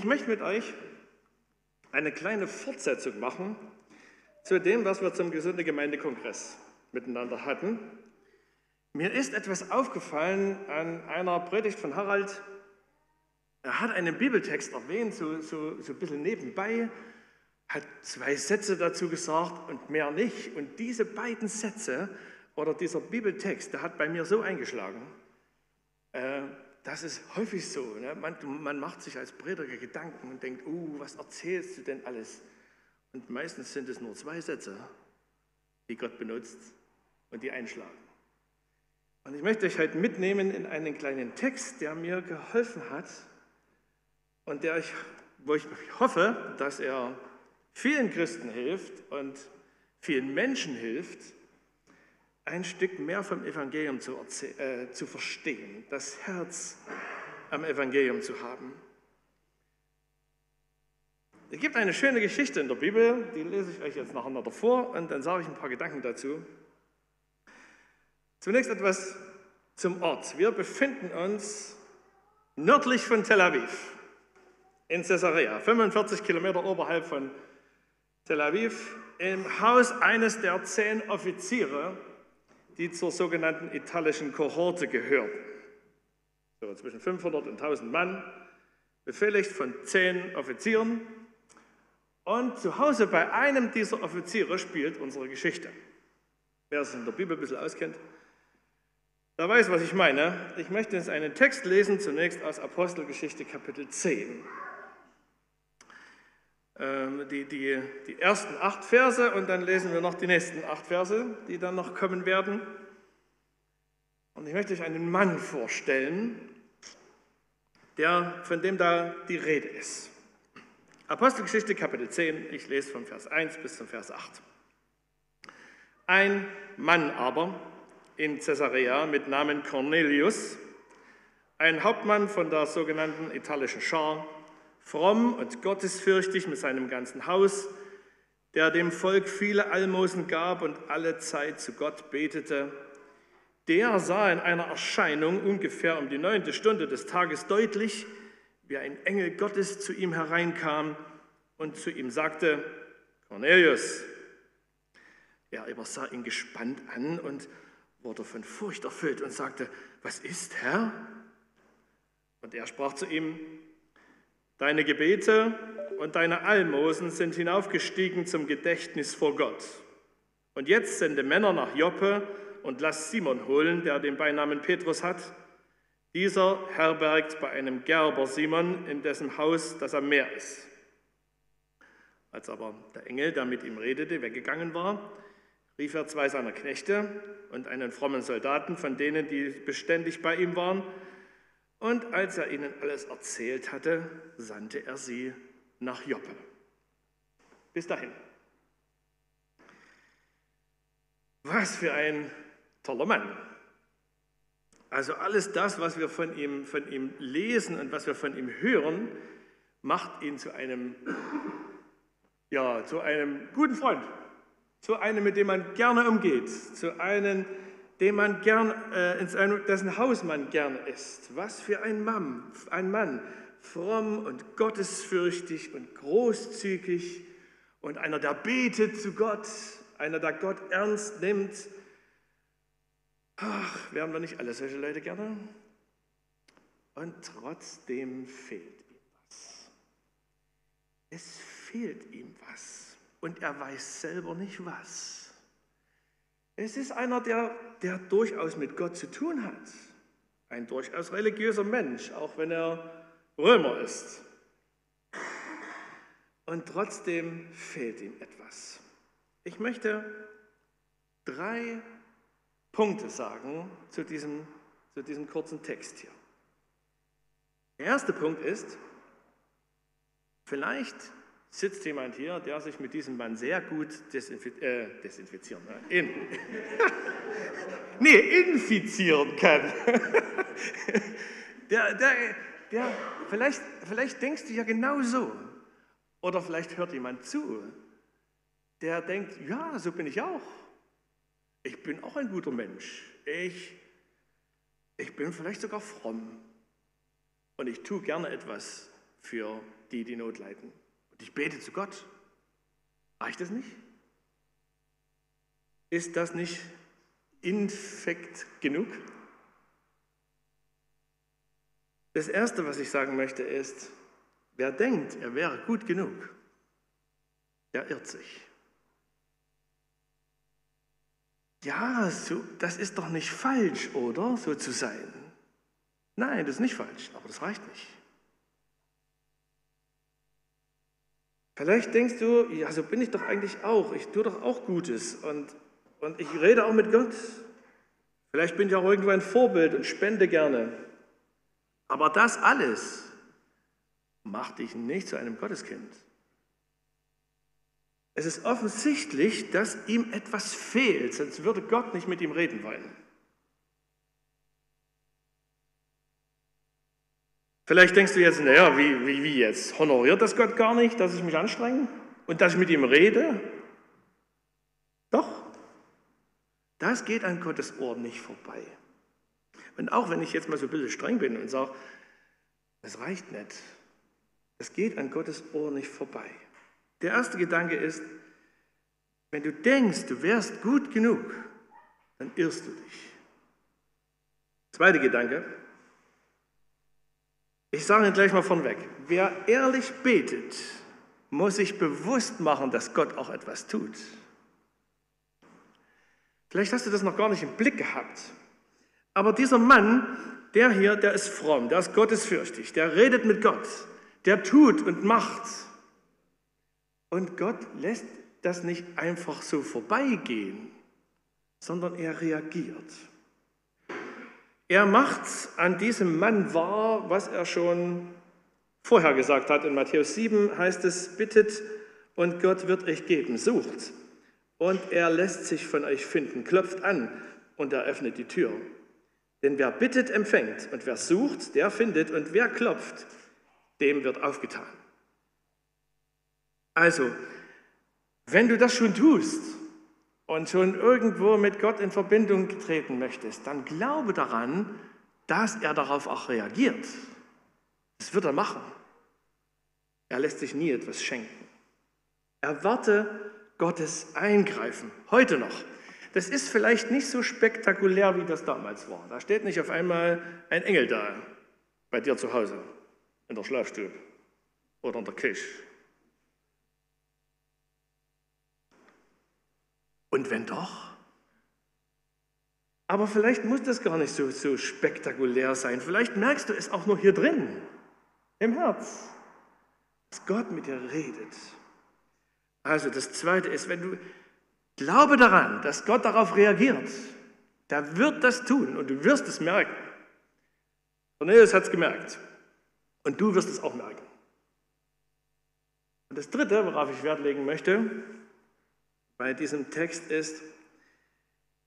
Ich möchte mit euch eine kleine Fortsetzung machen zu dem, was wir zum Gesunde Gemeindekongress miteinander hatten. Mir ist etwas aufgefallen an einer Predigt von Harald. Er hat einen Bibeltext erwähnt, so, so, so ein bisschen nebenbei, hat zwei Sätze dazu gesagt und mehr nicht. Und diese beiden Sätze oder dieser Bibeltext, der hat bei mir so eingeschlagen. Äh, das ist häufig so. Ne? Man, man, macht sich als Prediger Gedanken und denkt, uh, was erzählst du denn alles? Und meistens sind es nur zwei Sätze, die Gott benutzt und die einschlagen. Und ich möchte euch heute mitnehmen in einen kleinen Text, der mir geholfen hat und der ich, wo ich hoffe, dass er vielen Christen hilft und vielen Menschen hilft, ein Stück mehr vom Evangelium zu, äh, zu verstehen, das Herz am Evangelium zu haben. Es gibt eine schöne Geschichte in der Bibel, die lese ich euch jetzt nacheinander vor und dann sage ich ein paar Gedanken dazu. Zunächst etwas zum Ort. Wir befinden uns nördlich von Tel Aviv in Caesarea, 45 Kilometer oberhalb von Tel Aviv, im Haus eines der zehn Offiziere die zur sogenannten italischen Kohorte gehörten. So zwischen 500 und 1000 Mann, befehligt von zehn Offizieren. Und zu Hause bei einem dieser Offiziere spielt unsere Geschichte. Wer sich in der Bibel ein bisschen auskennt, der weiß, was ich meine. Ich möchte jetzt einen Text lesen, zunächst aus Apostelgeschichte Kapitel 10. Ähm, die, die, die ersten acht Verse und dann lesen wir noch die nächsten acht Verse, die dann noch kommen werden. Und ich möchte euch einen Mann vorstellen, der, von dem da die Rede ist. Apostelgeschichte Kapitel 10, ich lese von Vers 1 bis zum Vers 8. Ein Mann aber in Caesarea mit Namen Cornelius, ein Hauptmann von der sogenannten italischen Schar, fromm und gottesfürchtig mit seinem ganzen Haus, der dem Volk viele Almosen gab und alle Zeit zu Gott betete, der sah in einer Erscheinung ungefähr um die neunte Stunde des Tages deutlich, wie ein Engel Gottes zu ihm hereinkam und zu ihm sagte, Cornelius. Er aber sah ihn gespannt an und wurde von Furcht erfüllt und sagte, was ist, Herr? Und er sprach zu ihm, Deine Gebete und deine Almosen sind hinaufgestiegen zum Gedächtnis vor Gott. Und jetzt sende Männer nach Joppe und lass Simon holen, der den Beinamen Petrus hat. Dieser herbergt bei einem Gerber Simon in dessen Haus, das am Meer ist. Als aber der Engel, der mit ihm redete, weggegangen war, rief er zwei seiner Knechte und einen frommen Soldaten von denen, die beständig bei ihm waren, und als er ihnen alles erzählt hatte, sandte er sie nach Joppe. Bis dahin. Was für ein toller Mann. Also alles das, was wir von ihm, von ihm lesen und was wir von ihm hören, macht ihn zu einem, ja, zu einem guten Freund, zu einem, mit dem man gerne umgeht, zu einem, dem man gern, äh, ins, dessen Haus man gern ist. Was für ein Mann, ein Mann, fromm und gottesfürchtig und großzügig und einer, der betet zu Gott, einer, der Gott ernst nimmt. Ach, wären wir nicht alle solche Leute gerne? Und trotzdem fehlt ihm was. Es fehlt ihm was. Und er weiß selber nicht was. Es ist einer, der, der durchaus mit Gott zu tun hat. Ein durchaus religiöser Mensch, auch wenn er Römer ist. Und trotzdem fehlt ihm etwas. Ich möchte drei Punkte sagen zu diesem, zu diesem kurzen Text hier. Der erste Punkt ist, vielleicht sitzt jemand hier, der sich mit diesem Mann sehr gut desinfiz äh, desinfizieren, ne? In nee, infizieren kann. der, der, der, vielleicht, vielleicht denkst du ja genau so. Oder vielleicht hört jemand zu, der denkt, ja, so bin ich auch. Ich bin auch ein guter Mensch. Ich, ich bin vielleicht sogar fromm. Und ich tue gerne etwas für die die Not leiden. Und ich bete zu Gott. Reicht das nicht? Ist das nicht infekt genug? Das Erste, was ich sagen möchte, ist, wer denkt, er wäre gut genug, der irrt sich. Ja, so, das ist doch nicht falsch, oder? So zu sein. Nein, das ist nicht falsch, aber das reicht nicht. Vielleicht denkst du, ja, so bin ich doch eigentlich auch. Ich tue doch auch Gutes und, und ich rede auch mit Gott. Vielleicht bin ich auch irgendwo ein Vorbild und spende gerne. Aber das alles macht dich nicht zu einem Gotteskind. Es ist offensichtlich, dass ihm etwas fehlt, sonst würde Gott nicht mit ihm reden wollen. Vielleicht denkst du jetzt, naja, wie, wie, wie jetzt? Honoriert das Gott gar nicht, dass ich mich anstrenge und dass ich mit ihm rede? Doch, das geht an Gottes Ohr nicht vorbei. Und auch wenn ich jetzt mal so ein bisschen streng bin und sage, das reicht nicht, das geht an Gottes Ohr nicht vorbei. Der erste Gedanke ist, wenn du denkst, du wärst gut genug, dann irrst du dich. Zweiter Gedanke, ich sage Ihnen gleich mal von weg, wer ehrlich betet, muss sich bewusst machen, dass Gott auch etwas tut. Vielleicht hast du das noch gar nicht im Blick gehabt. Aber dieser Mann, der hier, der ist fromm, der ist gottesfürchtig, der redet mit Gott, der tut und macht. Und Gott lässt das nicht einfach so vorbeigehen, sondern er reagiert. Er macht an diesem Mann wahr, was er schon vorher gesagt hat. In Matthäus 7 heißt es, bittet und Gott wird euch geben, sucht. Und er lässt sich von euch finden, klopft an und er öffnet die Tür. Denn wer bittet, empfängt und wer sucht, der findet und wer klopft, dem wird aufgetan. Also, wenn du das schon tust und schon irgendwo mit Gott in Verbindung treten möchtest, dann glaube daran, dass er darauf auch reagiert. Das wird er machen. Er lässt sich nie etwas schenken. Erwarte Gottes Eingreifen, heute noch. Das ist vielleicht nicht so spektakulär, wie das damals war. Da steht nicht auf einmal ein Engel da bei dir zu Hause, in der Schlafstube oder in der Küche Und wenn doch? Aber vielleicht muss das gar nicht so, so spektakulär sein. Vielleicht merkst du es auch nur hier drin, im Herz, dass Gott mit dir redet. Also das Zweite ist, wenn du glaube daran, dass Gott darauf reagiert, der wird das tun und du wirst es merken. Cornelius hat es gemerkt und du wirst es auch merken. Und das Dritte, worauf ich Wert legen möchte, bei diesem Text ist,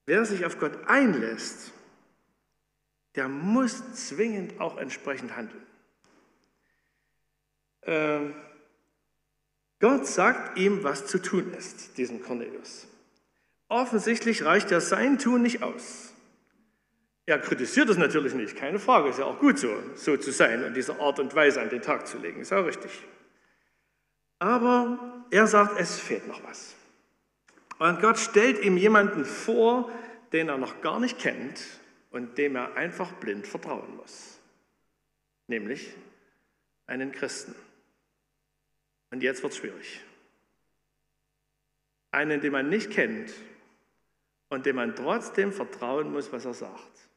wer sich auf Gott einlässt, der muss zwingend auch entsprechend handeln. Ähm, Gott sagt ihm, was zu tun ist, diesem Cornelius. Offensichtlich reicht ja sein Tun nicht aus. Er kritisiert es natürlich nicht, keine Frage, ist ja auch gut so, so zu sein und diese Art und Weise an den Tag zu legen, ist auch richtig. Aber er sagt, es fehlt noch was. Und Gott stellt ihm jemanden vor, den er noch gar nicht kennt und dem er einfach blind vertrauen muss. Nämlich einen Christen. Und jetzt wird es schwierig. Einen, den man nicht kennt und dem man trotzdem vertrauen muss, was er sagt.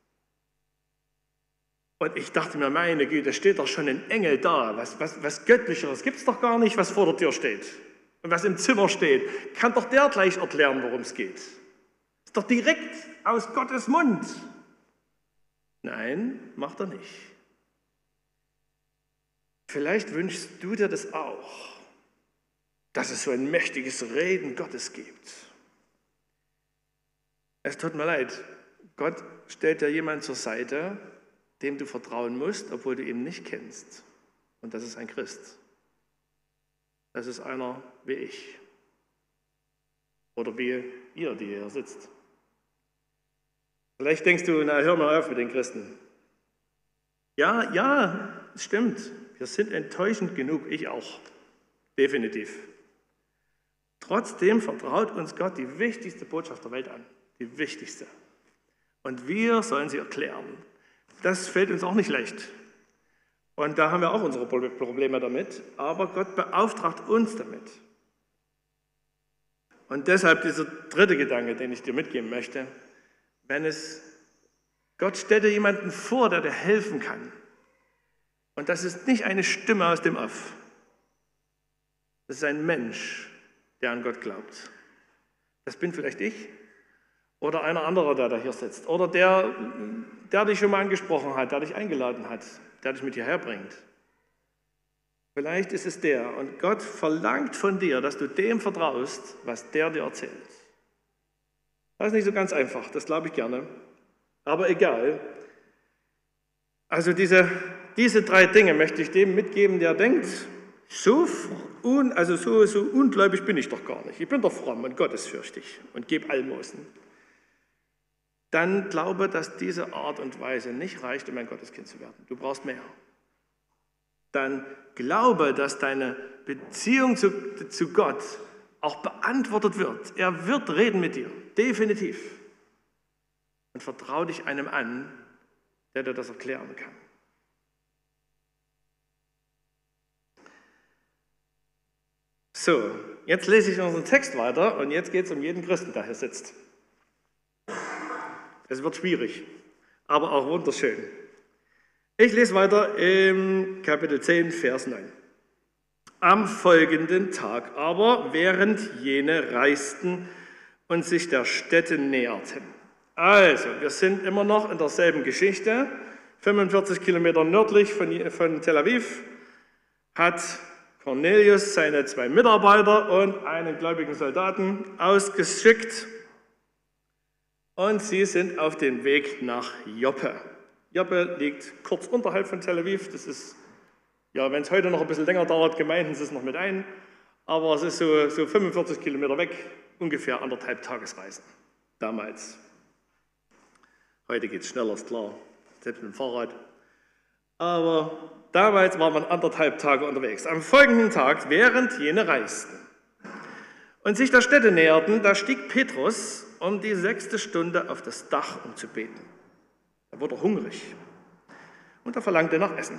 Und ich dachte mir, meine Güte, steht doch schon ein Engel da. Was, was, was Göttlicheres gibt es doch gar nicht, was vor der Tür steht und was im Zimmer steht, kann doch der gleich erklären, worum es geht. Ist doch direkt aus Gottes Mund. Nein, macht er nicht. Vielleicht wünschst du dir das auch, dass es so ein mächtiges Reden Gottes gibt. Es tut mir leid, Gott stellt dir jemand zur Seite, dem du vertrauen musst, obwohl du ihn nicht kennst. Und das ist ein Christ. Das ist einer wie ich. Oder wie ihr, die hier sitzt. Vielleicht denkst du, na hör mal auf mit den Christen. Ja, ja, es stimmt. Wir sind enttäuschend genug, ich auch. Definitiv. Trotzdem vertraut uns Gott die wichtigste Botschaft der Welt an. Die wichtigste. Und wir sollen sie erklären. Das fällt uns auch nicht leicht. Und da haben wir auch unsere Probleme damit. Aber Gott beauftragt uns damit. Und deshalb dieser dritte Gedanke, den ich dir mitgeben möchte. Wenn es, Gott stellt dir jemanden vor, der dir helfen kann. Und das ist nicht eine Stimme aus dem Off. Das ist ein Mensch, der an Gott glaubt. Das bin vielleicht ich oder einer anderer, der da hier sitzt. Oder der, der dich schon mal angesprochen hat, der dich eingeladen hat, der dich mit hierher bringt. Vielleicht ist es der. Und Gott verlangt von dir, dass du dem vertraust, was der dir erzählt. Das ist nicht so ganz einfach, das glaube ich gerne. Aber egal. Also diese, diese drei Dinge möchte ich dem mitgeben, der denkt, so, un, also so, so ungläubig bin ich doch gar nicht. Ich bin doch fromm und gottesfürchtig und gebe Almosen. Dann glaube, dass diese Art und Weise nicht reicht, um ein Gotteskind zu werden. Du brauchst mehr. Dann glaube, dass deine Beziehung zu, zu Gott auch beantwortet wird. Er wird reden mit dir, definitiv. Und vertraue dich einem an, der dir das erklären kann. So, jetzt lese ich unseren Text weiter und jetzt geht es um jeden Christen, der hier sitzt. Es wird schwierig, aber auch wunderschön. Ich lese weiter im Kapitel 10, Vers 9. Am folgenden Tag aber, während jene reisten und sich der Städte näherten. Also, wir sind immer noch in derselben Geschichte. 45 Kilometer nördlich von, von Tel Aviv hat Cornelius seine zwei Mitarbeiter und einen gläubigen Soldaten ausgeschickt und sie sind auf dem Weg nach Joppe. Joppe liegt kurz unterhalb von Tel Aviv. Das ist, ja, wenn es heute noch ein bisschen länger dauert, gemeinden sie es noch mit ein. Aber es ist so, so 45 Kilometer weg, ungefähr anderthalb Tagesreisen. Damals. Heute geht es schneller, ist klar. Selbst mit dem Fahrrad. Aber damals war man anderthalb Tage unterwegs. Am folgenden Tag, während jene reisten und sich der Städte näherten, da stieg Petrus um die sechste Stunde auf das Dach, um zu beten. Da wurde er hungrig und er verlangte nach Essen.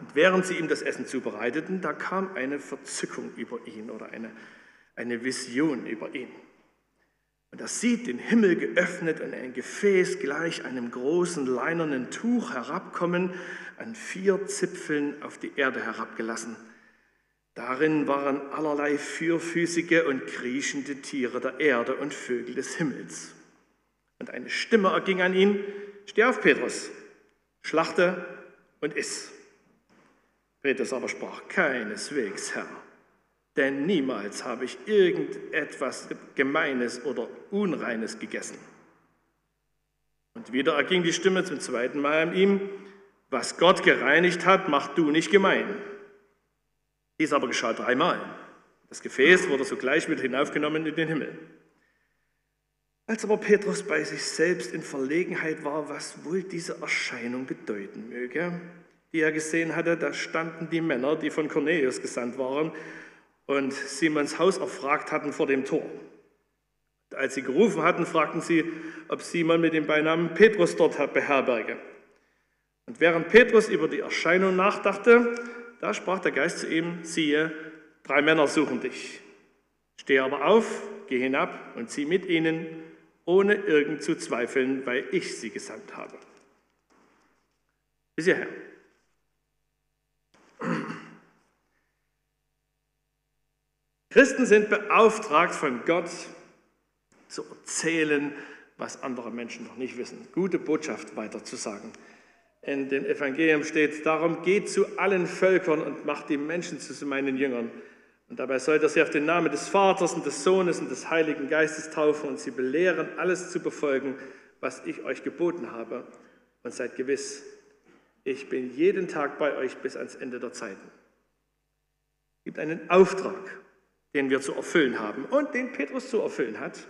Und während sie ihm das Essen zubereiteten, da kam eine Verzückung über ihn oder eine, eine Vision über ihn. Und er sieht den Himmel geöffnet und ein Gefäß gleich einem großen leinernen Tuch herabkommen, an vier Zipfeln auf die Erde herabgelassen. Darin waren allerlei vierfüßige und kriechende Tiere der Erde und Vögel des Himmels. Und eine Stimme erging an ihn, steh auf, Petrus, schlachte und iss. Petrus aber sprach, keineswegs, Herr, denn niemals habe ich irgendetwas Gemeines oder Unreines gegessen. Und wieder erging die Stimme zum zweiten Mal an ihm, was Gott gereinigt hat, mach du nicht gemein. Dies aber geschah dreimal. Das Gefäß wurde sogleich mit hinaufgenommen in den Himmel. Als aber Petrus bei sich selbst in Verlegenheit war, was wohl diese Erscheinung bedeuten möge, die er gesehen hatte, da standen die Männer, die von Cornelius gesandt waren und Simons Haus erfragt hatten vor dem Tor. Als sie gerufen hatten, fragten sie, ob Simon mit dem Beinamen Petrus dort beherberge. Und während Petrus über die Erscheinung nachdachte, da sprach der Geist zu ihm, siehe, drei Männer suchen dich. Steh aber auf, geh hinab und zieh mit ihnen, ohne irgend zu zweifeln, weil ich sie gesandt habe. Bis hierher. Christen sind beauftragt von Gott zu erzählen, was andere Menschen noch nicht wissen, gute Botschaft weiterzusagen in dem Evangelium steht, darum geht zu allen Völkern und macht die Menschen zu meinen Jüngern. Und dabei sollt ihr sie auf den Namen des Vaters und des Sohnes und des Heiligen Geistes taufen und sie belehren, alles zu befolgen, was ich euch geboten habe. Und seid gewiss, ich bin jeden Tag bei euch bis ans Ende der Zeiten. Es gibt einen Auftrag, den wir zu erfüllen haben und den Petrus zu erfüllen hat.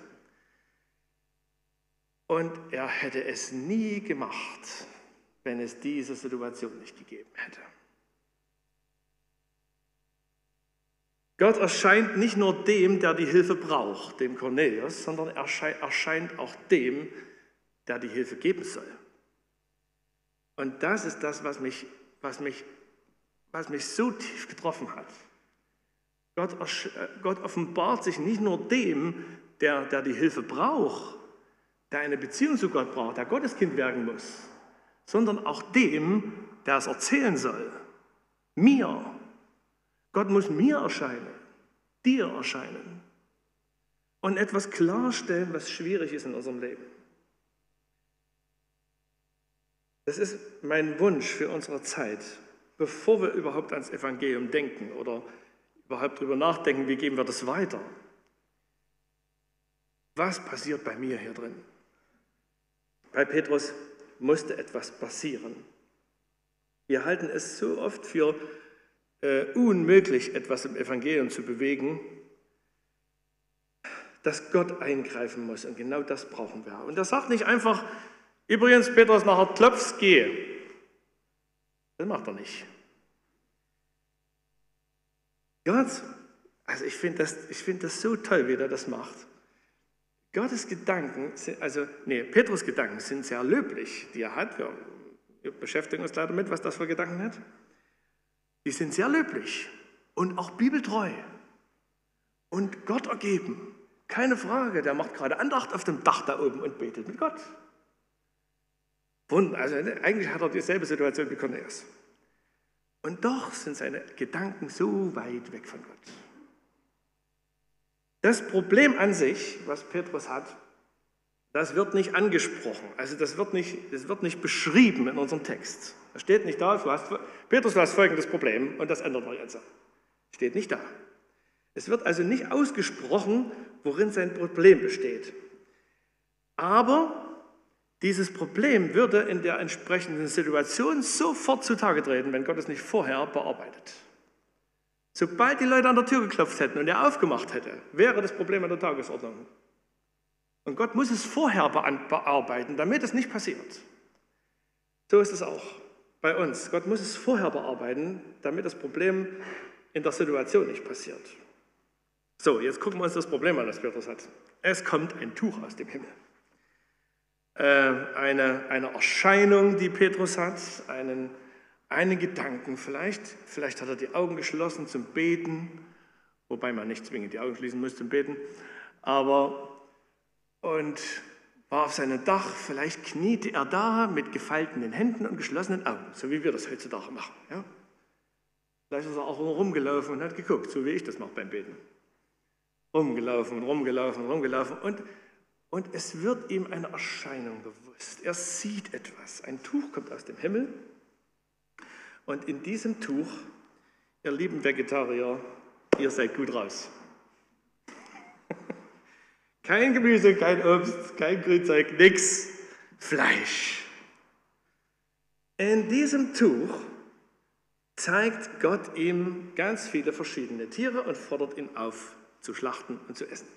Und er hätte es nie gemacht, wenn es diese Situation nicht gegeben hätte. Gott erscheint nicht nur dem, der die Hilfe braucht, dem Cornelius, sondern er erscheint auch dem, der die Hilfe geben soll. Und das ist das, was mich, was mich, was mich so tief getroffen hat. Gott, äh, Gott offenbart sich nicht nur dem, der, der die Hilfe braucht, der eine Beziehung zu Gott braucht, der Gotteskind werden muss, sondern auch dem, der es erzählen soll. Mir. Gott muss mir erscheinen, dir erscheinen und etwas klarstellen, was schwierig ist in unserem Leben. Das ist mein Wunsch für unsere Zeit, bevor wir überhaupt ans Evangelium denken oder überhaupt darüber nachdenken, wie geben wir das weiter. Was passiert bei mir hier drin? Bei Petrus musste etwas passieren. Wir halten es so oft für äh, unmöglich, etwas im Evangelium zu bewegen, dass Gott eingreifen muss. Und genau das brauchen wir. Und er sagt nicht einfach, übrigens, Petrus, nachher klopfst, gehe. Das macht er nicht. Gott, also ich finde das, find das so toll, wie er das macht. Gottes Gedanken, sind, also, nee, Petrus Gedanken sind sehr löblich, die er hat. Wir, wir beschäftigen uns leider mit, was das für Gedanken hat. Die sind sehr löblich und auch bibeltreu und Gott ergeben. Keine Frage, der macht gerade Andacht auf dem Dach da oben und betet mit Gott. Wunder, also ne, eigentlich hat er dieselbe Situation wie Cornelius. Und doch sind seine Gedanken so weit weg von Gott. Das Problem an sich, was Petrus hat, das wird nicht angesprochen. Also das wird nicht, das wird nicht beschrieben in unserem Text. Das steht nicht da. Du hast, Petrus, du hast folgendes Problem und das ändert wir jetzt. Steht nicht da. Es wird also nicht ausgesprochen, worin sein Problem besteht. Aber dieses Problem würde in der entsprechenden Situation sofort zutage treten, wenn Gott es nicht vorher bearbeitet. Sobald die Leute an der Tür geklopft hätten und er aufgemacht hätte, wäre das Problem an der Tagesordnung. Und Gott muss es vorher bearbeiten, damit es nicht passiert. So ist es auch bei uns. Gott muss es vorher bearbeiten, damit das Problem in der Situation nicht passiert. So, jetzt gucken wir uns das Problem an, das Petrus hat. Es kommt ein Tuch aus dem Himmel. Äh, eine, eine Erscheinung, die Petrus hat, einen einen Gedanken vielleicht. Vielleicht hat er die Augen geschlossen zum Beten, wobei man nicht zwingend die Augen schließen muss zum Beten. Aber und war auf seinem Dach, vielleicht kniete er da mit gefalteten Händen und geschlossenen Augen, so wie wir das heutzutage machen. Ja? Vielleicht ist er auch rumgelaufen und hat geguckt, so wie ich das mache beim Beten. Rumgelaufen und rumgelaufen und rumgelaufen und, und es wird ihm eine Erscheinung bewusst. Er sieht etwas. Ein Tuch kommt aus dem Himmel und in diesem Tuch, ihr lieben Vegetarier, ihr seid gut raus. kein Gemüse, kein Obst, kein Grünzeug, nichts. Fleisch. In diesem Tuch zeigt Gott ihm ganz viele verschiedene Tiere und fordert ihn auf, zu schlachten und zu essen.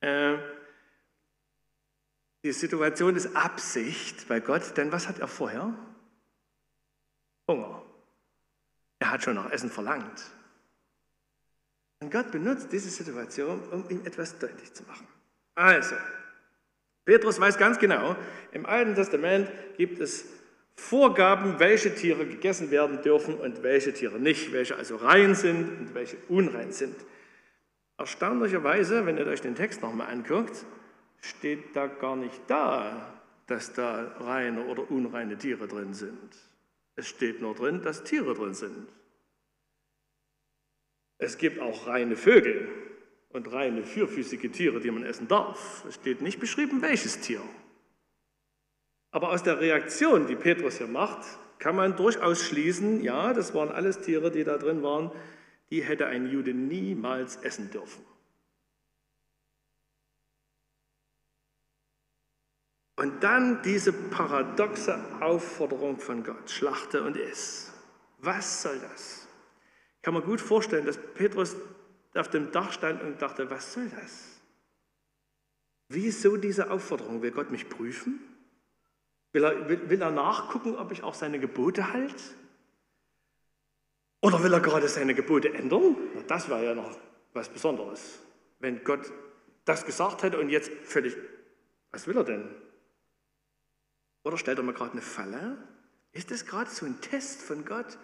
Äh, die Situation ist Absicht bei Gott, denn was hat er vorher? Hunger. Er hat schon nach Essen verlangt. Und Gott benutzt diese Situation, um ihm etwas deutlich zu machen. Also, Petrus weiß ganz genau, im Alten Testament gibt es Vorgaben, welche Tiere gegessen werden dürfen und welche Tiere nicht, welche also rein sind und welche unrein sind. Erstaunlicherweise, wenn ihr euch den Text nochmal anguckt, steht da gar nicht da, dass da reine oder unreine Tiere drin sind. Es steht nur drin, dass Tiere drin sind. Es gibt auch reine Vögel und reine vierfüßige Tiere, die man essen darf. Es steht nicht beschrieben, welches Tier. Aber aus der Reaktion, die Petrus hier macht, kann man durchaus schließen, ja, das waren alles Tiere, die da drin waren, die hätte ein Jude niemals essen dürfen. Und dann diese paradoxe Aufforderung von Gott, schlachte und iss. Was soll das? Kann man gut vorstellen, dass Petrus auf dem Dach stand und dachte, was soll das? Wieso diese Aufforderung? Will Gott mich prüfen? Will er, will, will er nachgucken, ob ich auch seine Gebote halte? Oder will er gerade seine Gebote ändern? das war ja noch was Besonderes. Wenn Gott das gesagt hätte und jetzt völlig, was will er denn? Oder stellt er mir gerade eine Falle? Ist das gerade so ein Test von Gott?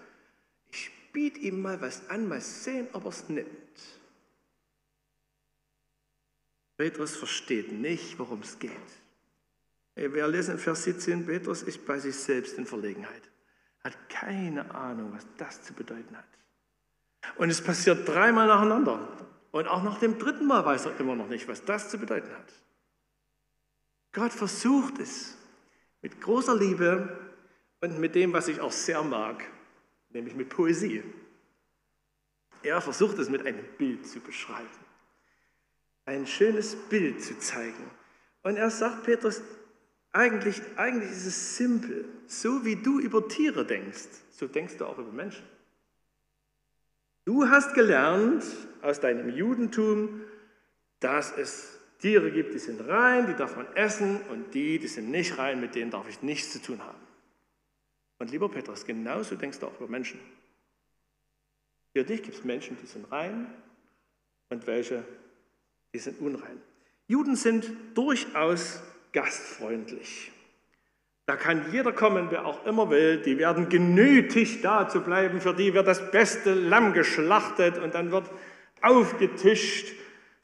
Ich biete ihm mal was an, mal sehen, ob er es nimmt. Petrus versteht nicht, worum es geht. Wir lesen in Vers 17, Petrus ist bei sich selbst in Verlegenheit. Hat keine Ahnung, was das zu bedeuten hat. Und es passiert dreimal nacheinander. Und auch nach dem dritten Mal weiß er immer noch nicht, was das zu bedeuten hat. Gott versucht es mit großer Liebe und mit dem, was ich auch sehr mag, nämlich mit Poesie. Er versucht es mit einem Bild zu beschreiben, ein schönes Bild zu zeigen. Und er sagt Petrus, eigentlich, eigentlich ist es simpel. So wie du über Tiere denkst, so denkst du auch über Menschen. Du hast gelernt aus deinem Judentum, dass es Tiere gibt, die sind rein, die darf man essen und die, die sind nicht rein, mit denen darf ich nichts zu tun haben. Und lieber Petrus, genauso denkst du auch über Menschen. Für dich gibt es Menschen, die sind rein und welche, die sind unrein. Juden sind durchaus gastfreundlich. Da kann jeder kommen, wer auch immer will. Die werden genötigt, da zu bleiben. Für die wird das beste Lamm geschlachtet und dann wird aufgetischt.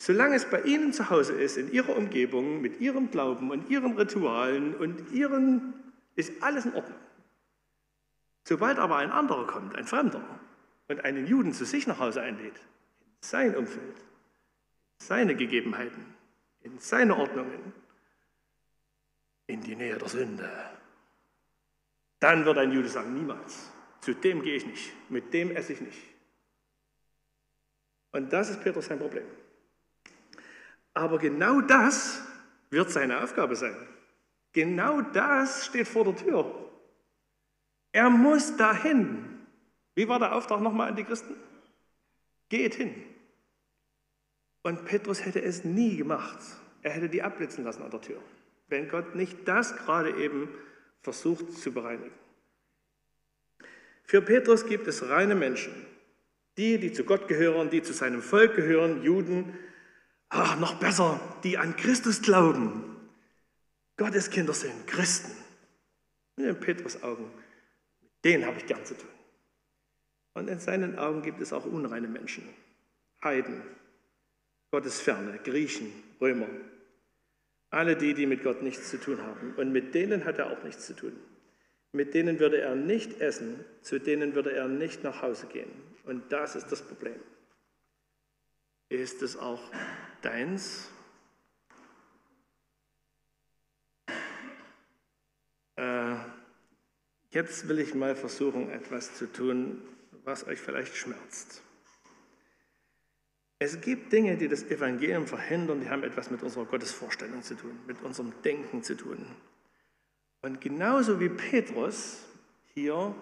Solange es bei ihnen zu Hause ist, in ihrer Umgebung, mit ihrem Glauben und ihren Ritualen und ihren, ist alles in Ordnung. Sobald aber ein anderer kommt, ein Fremder, und einen Juden zu sich nach Hause einlädt, in sein Umfeld, seine Gegebenheiten, in seine Ordnungen, in die Nähe der Sünde, dann wird ein Jude sagen, niemals, zu dem gehe ich nicht, mit dem esse ich nicht. Und das ist Petrus sein Problem. Aber genau das wird seine Aufgabe sein. Genau das steht vor der Tür. Er muss dahin. Wie war der Auftrag nochmal an die Christen? Geht hin. Und Petrus hätte es nie gemacht. Er hätte die abblitzen lassen an der Tür, wenn Gott nicht das gerade eben versucht zu bereinigen. Für Petrus gibt es reine Menschen, die, die zu Gott gehören, die zu seinem Volk gehören, Juden, ach, noch besser, die an Christus glauben. Gottes Kinder sind Christen. In Petrus Augen den habe ich gern zu tun. Und in seinen Augen gibt es auch unreine Menschen, Heiden, Gottesferne, Griechen, Römer, alle die, die mit Gott nichts zu tun haben. Und mit denen hat er auch nichts zu tun. Mit denen würde er nicht essen, zu denen würde er nicht nach Hause gehen. Und das ist das Problem. Ist es auch deins? Äh, Jetzt will ich mal versuchen, etwas zu tun, was euch vielleicht schmerzt. Es gibt Dinge, die das Evangelium verhindern, die haben etwas mit unserer Gottesvorstellung zu tun, mit unserem Denken zu tun. Und genauso wie Petrus hier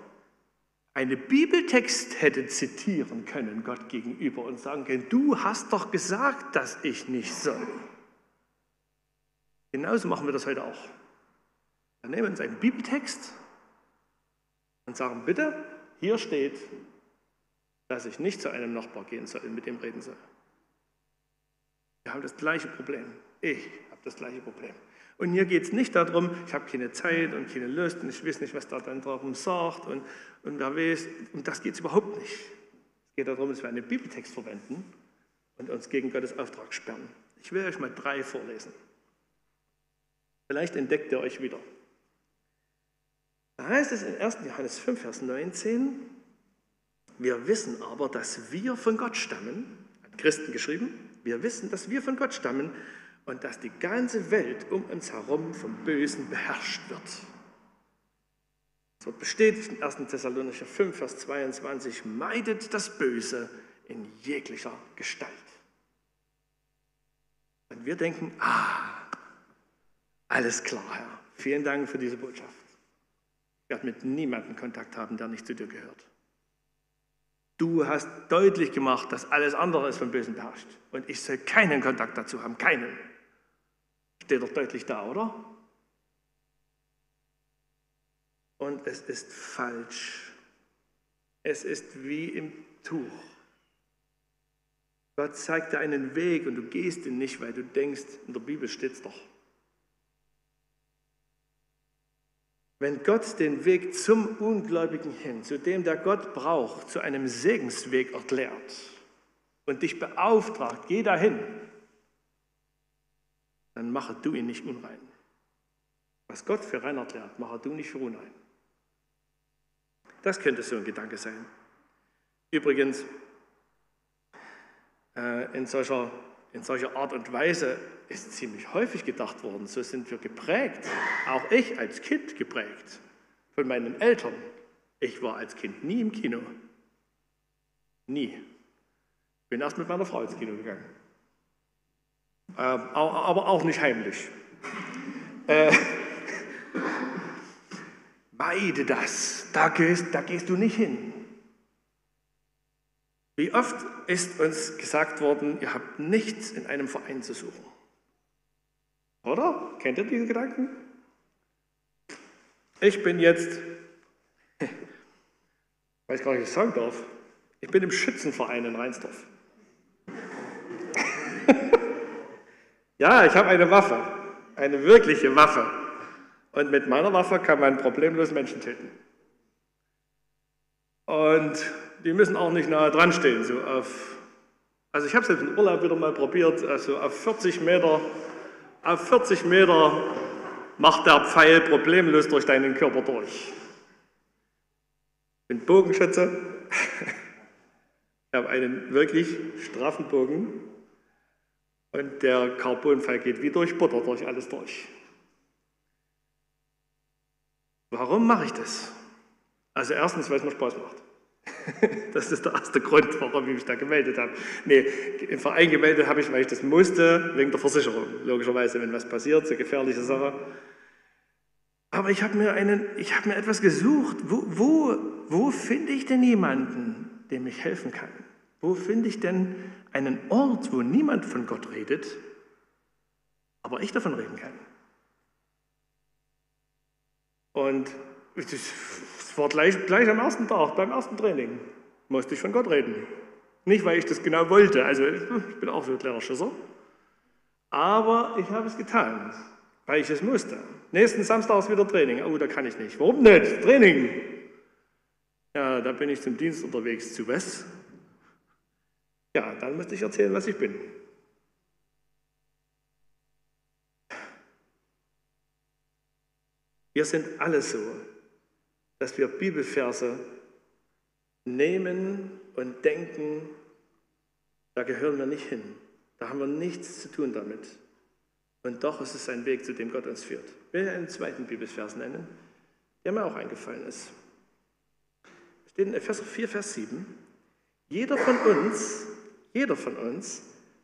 einen Bibeltext hätte zitieren können, Gott gegenüber, und sagen können, du hast doch gesagt, dass ich nicht soll. Genauso machen wir das heute auch. Wir nehmen uns einen Bibeltext und sagen, bitte, hier steht, dass ich nicht zu einem Nachbar gehen soll und mit ihm reden soll. Wir haben das gleiche Problem. Ich habe das gleiche Problem. Und hier geht es nicht darum, ich habe keine Zeit und keine Lust und ich weiß nicht, was da dann darum sagt und, und wer weiß, um das geht es überhaupt nicht. Es geht darum, dass wir einen Bibeltext verwenden und uns gegen Gottes Auftrag sperren. Ich will euch mal drei vorlesen. Vielleicht entdeckt ihr euch wieder. Da heißt es in 1. Johannes 5, Vers 19, wir wissen aber, dass wir von Gott stammen, hat Christen geschrieben, wir wissen, dass wir von Gott stammen und dass die ganze Welt um uns herum vom Bösen beherrscht wird. Es wird bestätigt in 1. Thessalonicher 5, Vers 22, meidet das Böse in jeglicher Gestalt. Und wir denken, ah, alles klar, Herr. Vielen Dank für diese Botschaft werde mit niemandem Kontakt haben, der nicht zu dir gehört. Du hast deutlich gemacht, dass alles andere ist vom Bösen beherrscht. Und ich soll keinen Kontakt dazu haben, keinen. Steht doch deutlich da, oder? Und es ist falsch. Es ist wie im Tuch. Gott zeigt dir einen Weg und du gehst ihn nicht, weil du denkst, in der Bibel steht es doch. Wenn Gott den Weg zum Ungläubigen hin, zu dem der Gott braucht, zu einem Segensweg erklärt und dich beauftragt, geh dahin, dann mache du ihn nicht unrein. Was Gott für rein erklärt, mache du nicht für unrein. Das könnte so ein Gedanke sein. Übrigens, äh, in solcher, in solcher Art und Weise ist ziemlich häufig gedacht worden. So sind wir geprägt, auch ich als Kind geprägt von meinen Eltern. Ich war als Kind nie im Kino. Nie. Bin erst mit meiner Frau ins Kino gegangen. Äh, aber auch nicht heimlich. Äh, meide das. Da gehst, da gehst du nicht hin. Wie oft ist uns gesagt worden, ihr habt nichts in einem Verein zu suchen. Oder? Kennt ihr diese Gedanken? Ich bin jetzt, ich weiß gar nicht, was ich sagen darf, ich bin im Schützenverein in Rheinsdorf. ja, ich habe eine Waffe, eine wirkliche Waffe. Und mit meiner Waffe kann man problemlos Menschen töten. Und die müssen auch nicht nahe dran stehen. So auf, also ich habe es jetzt im Urlaub wieder mal probiert, also auf 40 Meter auf 40 Meter macht der Pfeil problemlos durch deinen Körper durch. Ich bin Bogenschütze. Ich habe einen wirklich straffen Bogen und der Carbonpfeil geht wie durch Butter durch alles durch. Warum mache ich das? Also erstens, weil es mir Spaß macht. Das ist der erste Grund, warum ich mich da gemeldet habe. Nee, im Verein gemeldet habe ich, weil ich das musste, wegen der Versicherung. Logischerweise, wenn was passiert, so gefährliche Sache. Aber ich habe mir, einen, ich habe mir etwas gesucht. Wo, wo, wo finde ich denn jemanden, dem ich helfen kann? Wo finde ich denn einen Ort, wo niemand von Gott redet, aber ich davon reden kann? Und es war gleich, gleich am ersten Tag, beim ersten Training, musste ich von Gott reden. Nicht, weil ich das genau wollte, also ich bin auch so ein kleiner Schisser, aber ich habe es getan, weil ich es musste. Nächsten Samstag ist wieder Training. Oh, da kann ich nicht. Warum nicht? Training. Ja, da bin ich zum Dienst unterwegs. Zu was? Ja, dann musste ich erzählen, was ich bin. Wir sind alle so dass wir Bibelverse nehmen und denken, da gehören wir nicht hin. Da haben wir nichts zu tun damit. Und doch ist es ein Weg, zu dem Gott uns führt. Ich will einen zweiten Bibelvers nennen, der mir auch eingefallen ist. Steht in Epheser 4, Vers 7. Jeder von uns, jeder von uns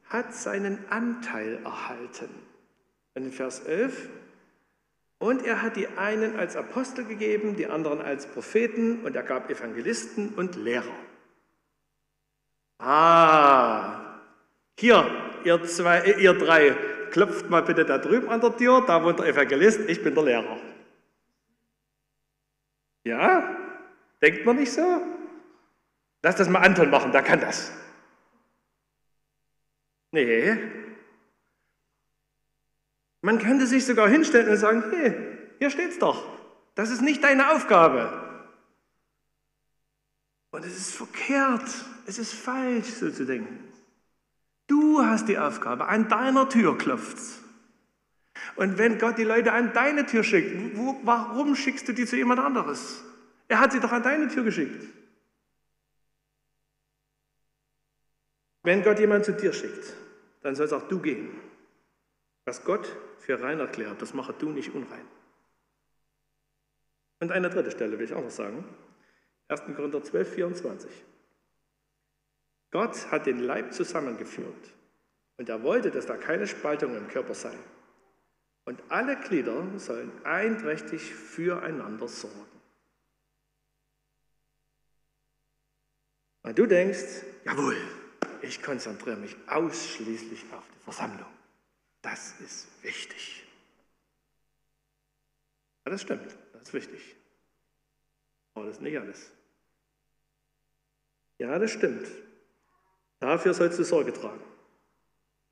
hat seinen Anteil erhalten. In Vers 11 und er hat die einen als Apostel gegeben, die anderen als Propheten und er gab Evangelisten und Lehrer. Ah, hier, ihr, zwei, äh, ihr drei, klopft mal bitte da drüben an der Tür, da wohnt der Evangelist, ich bin der Lehrer. Ja? Denkt man nicht so? Lass das mal Anton machen, der kann das. Nee, man könnte sich sogar hinstellen und sagen, hey, hier steht's doch. Das ist nicht deine Aufgabe. Und es ist verkehrt, es ist falsch, so zu denken. Du hast die Aufgabe, an deiner Tür klopft's. Und wenn Gott die Leute an deine Tür schickt, wo, warum schickst du die zu jemand anderes? Er hat sie doch an deine Tür geschickt. Wenn Gott jemand zu dir schickt, dann sollst auch du gehen. Was Gott für rein erklärt, das mache du nicht unrein. Und eine dritte Stelle will ich auch noch sagen. 1. Korinther 12, 24. Gott hat den Leib zusammengeführt und er wollte, dass da keine Spaltung im Körper sei. Und alle Glieder sollen einträchtig füreinander sorgen. Und du denkst, jawohl, ich konzentriere mich ausschließlich auf die Versammlung. Das ist wichtig. Ja, das stimmt, das ist wichtig. Aber das ist nicht alles. Ja, das stimmt. Dafür sollst du Sorge tragen.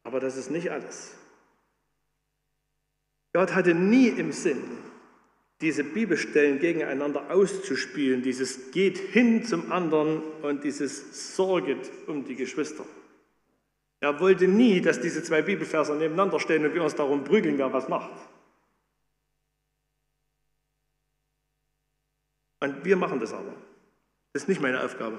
Aber das ist nicht alles. Gott hatte nie im Sinn, diese Bibelstellen gegeneinander auszuspielen, dieses geht hin zum anderen und dieses sorget um die Geschwister. Er wollte nie, dass diese zwei Bibelverse nebeneinander stehen und wir uns darum prügeln, wer was macht. Und wir machen das aber. Das ist nicht meine Aufgabe.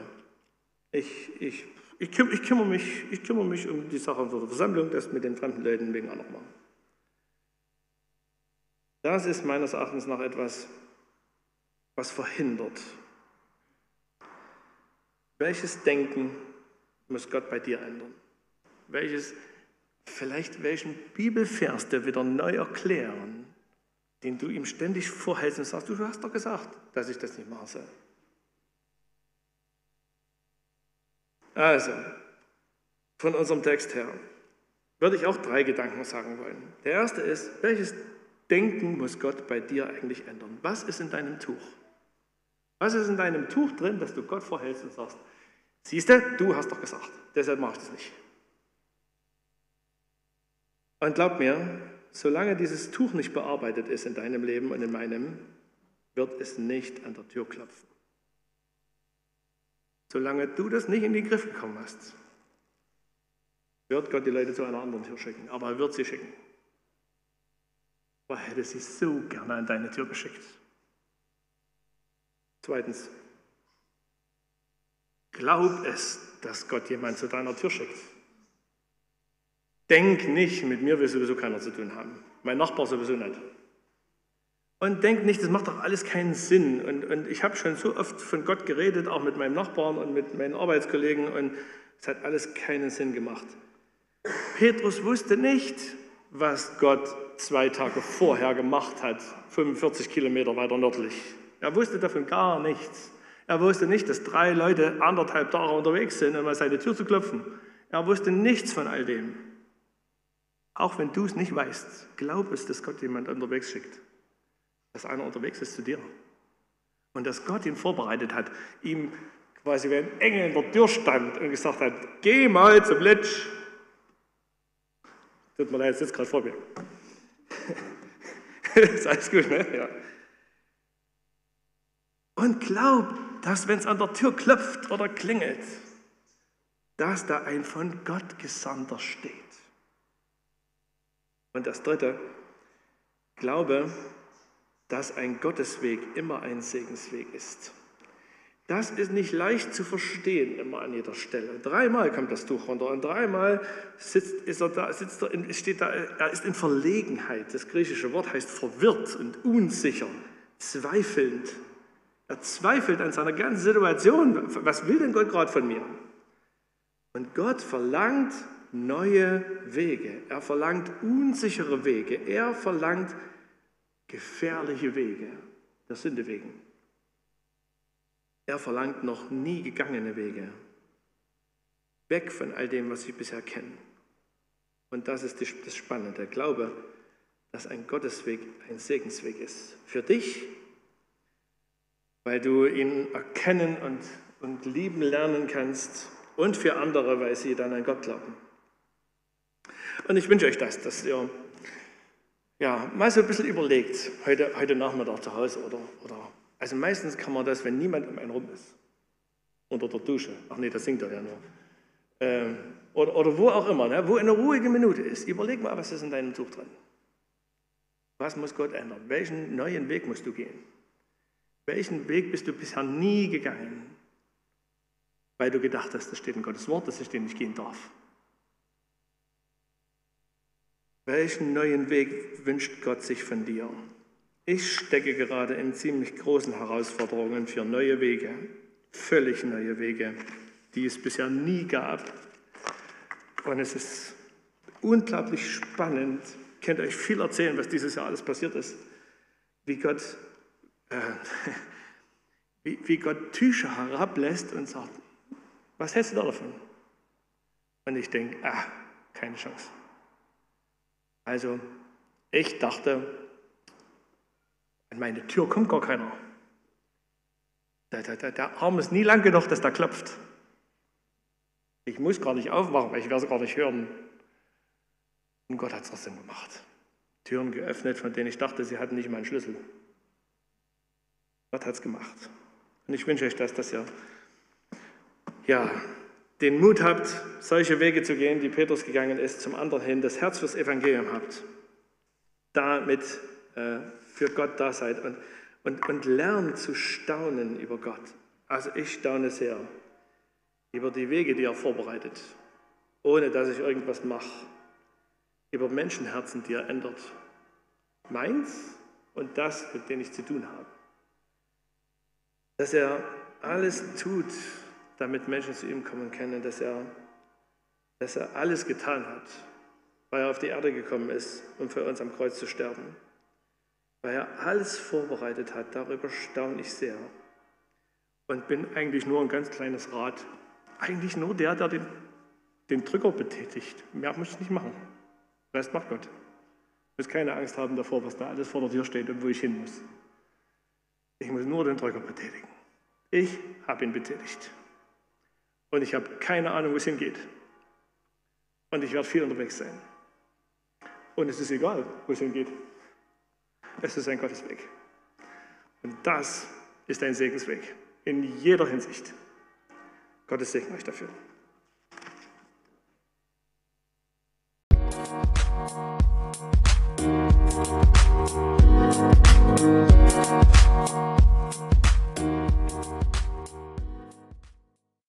Ich, ich, ich, ich, kümmere, mich, ich kümmere mich um die Sache der Versammlung, das mit den fremden Leuten wegen anderer machen. Das ist meines Erachtens nach etwas, was verhindert. Welches Denken muss Gott bei dir ändern? Welches, vielleicht welchen Bibelvers der wieder neu erklären, den du ihm ständig vorhältst und sagst, du hast doch gesagt, dass ich das nicht machen soll. Also, von unserem Text her würde ich auch drei Gedanken sagen wollen. Der erste ist, welches Denken muss Gott bei dir eigentlich ändern? Was ist in deinem Tuch? Was ist in deinem Tuch drin, dass du Gott vorhältst und sagst, siehst du, du hast doch gesagt, deshalb mache ich das nicht. Und glaub mir, solange dieses Tuch nicht bearbeitet ist in deinem Leben und in meinem, wird es nicht an der Tür klopfen. Solange du das nicht in den Griff bekommen hast, wird Gott die Leute zu einer anderen Tür schicken. Aber er wird sie schicken. Aber er hätte sie so gerne an deine Tür geschickt. Zweitens, glaub es, dass Gott jemand zu deiner Tür schickt. Denk nicht, mit mir will sowieso keiner zu tun haben. Mein Nachbar sowieso nicht. Und denk nicht, das macht doch alles keinen Sinn. Und, und ich habe schon so oft von Gott geredet, auch mit meinem Nachbarn und mit meinen Arbeitskollegen, und es hat alles keinen Sinn gemacht. Petrus wusste nicht, was Gott zwei Tage vorher gemacht hat, 45 Kilometer weiter nördlich. Er wusste davon gar nichts. Er wusste nicht, dass drei Leute anderthalb Tage unterwegs sind, um an seine Tür zu klopfen. Er wusste nichts von all dem. Auch wenn du es nicht weißt, glaub es, dass Gott jemand unterwegs schickt. Dass einer unterwegs ist zu dir. Und dass Gott ihn vorbereitet hat, ihm quasi wie ein Engel in der Tür stand und gesagt hat, geh mal zum Litsch. Tut mir leid, sitzt gerade vor mir. ist alles gut, ne? Ja. Und glaub, dass wenn es an der Tür klopft oder klingelt, dass da ein von Gott Gesandter steht. Und das Dritte, glaube, dass ein Gottesweg immer ein Segensweg ist. Das ist nicht leicht zu verstehen immer an jeder Stelle. Dreimal kommt das Tuch runter und dreimal sitzt, ist er da, sitzt er in, steht da, er ist in Verlegenheit. Das griechische Wort heißt verwirrt und unsicher, zweifelnd. Er zweifelt an seiner ganzen Situation. Was will denn Gott gerade von mir? Und Gott verlangt neue Wege. Er verlangt unsichere Wege. Er verlangt gefährliche Wege der Sünde wegen. Er verlangt noch nie gegangene Wege. Weg von all dem, was ich bisher kenne. Und das ist das Spannende. Der Glaube, dass ein Gottesweg ein Segensweg ist. Für dich, weil du ihn erkennen und, und lieben lernen kannst. Und für andere, weil sie dann an Gott glauben. Und ich wünsche euch das, dass ihr ja, mal so ein bisschen überlegt, heute, heute Nachmittag zu Hause oder, oder. Also meistens kann man das, wenn niemand um einen rum ist. Unter der Dusche. Ach nee, das singt er ja nur. Ähm, oder, oder wo auch immer, ne? wo eine ruhige Minute ist. Überleg mal, was ist in deinem Tuch drin. Was muss Gott ändern? Welchen neuen Weg musst du gehen? Welchen Weg bist du bisher nie gegangen? Weil du gedacht hast, das steht in Gottes Wort, dass ich den nicht gehen darf. Welchen neuen Weg wünscht Gott sich von dir? Ich stecke gerade in ziemlich großen Herausforderungen für neue Wege, völlig neue Wege, die es bisher nie gab. Und es ist unglaublich spannend. Ich könnte euch viel erzählen, was dieses Jahr alles passiert ist. Wie Gott, äh, wie, wie Gott Tücher herablässt und sagt, was hältst du davon? Und ich denke, ah, keine Chance. Also ich dachte, an meine Tür kommt gar keiner. Der, der, der Arm ist nie lang genug, dass der klopft. Ich muss gar nicht aufmachen, weil ich werde es gar nicht hören. Und Gott hat es trotzdem gemacht. Türen geöffnet, von denen ich dachte, sie hatten nicht mal einen Schlüssel. Gott hat es gemacht. Und ich wünsche euch, dass das ja, ja den Mut habt, solche Wege zu gehen, die Petrus gegangen ist, zum anderen hin, das Herz fürs Evangelium habt, damit äh, für Gott da seid und, und, und lernt zu staunen über Gott. Also ich staune sehr über die Wege, die er vorbereitet, ohne dass ich irgendwas mache, über Menschenherzen, die er ändert. Meins und das, mit dem ich zu tun habe. Dass er alles tut, damit Menschen zu ihm kommen können, dass er, dass er alles getan hat, weil er auf die Erde gekommen ist, um für uns am Kreuz zu sterben. Weil er alles vorbereitet hat, darüber staune ich sehr. Und bin eigentlich nur ein ganz kleines Rad. Eigentlich nur der, der den, den Drücker betätigt. Mehr muss ich nicht machen. Den Rest macht Gott. Ich muss keine Angst haben davor, was da alles vor der Tür steht und wo ich hin muss. Ich muss nur den Drücker betätigen. Ich habe ihn betätigt. Und ich habe keine Ahnung, wo es hingeht. Und ich werde viel unterwegs sein. Und es ist egal, wo es hingeht. Es ist ein Gottesweg. Und das ist ein Segensweg. In jeder Hinsicht. Gottes Segen euch dafür.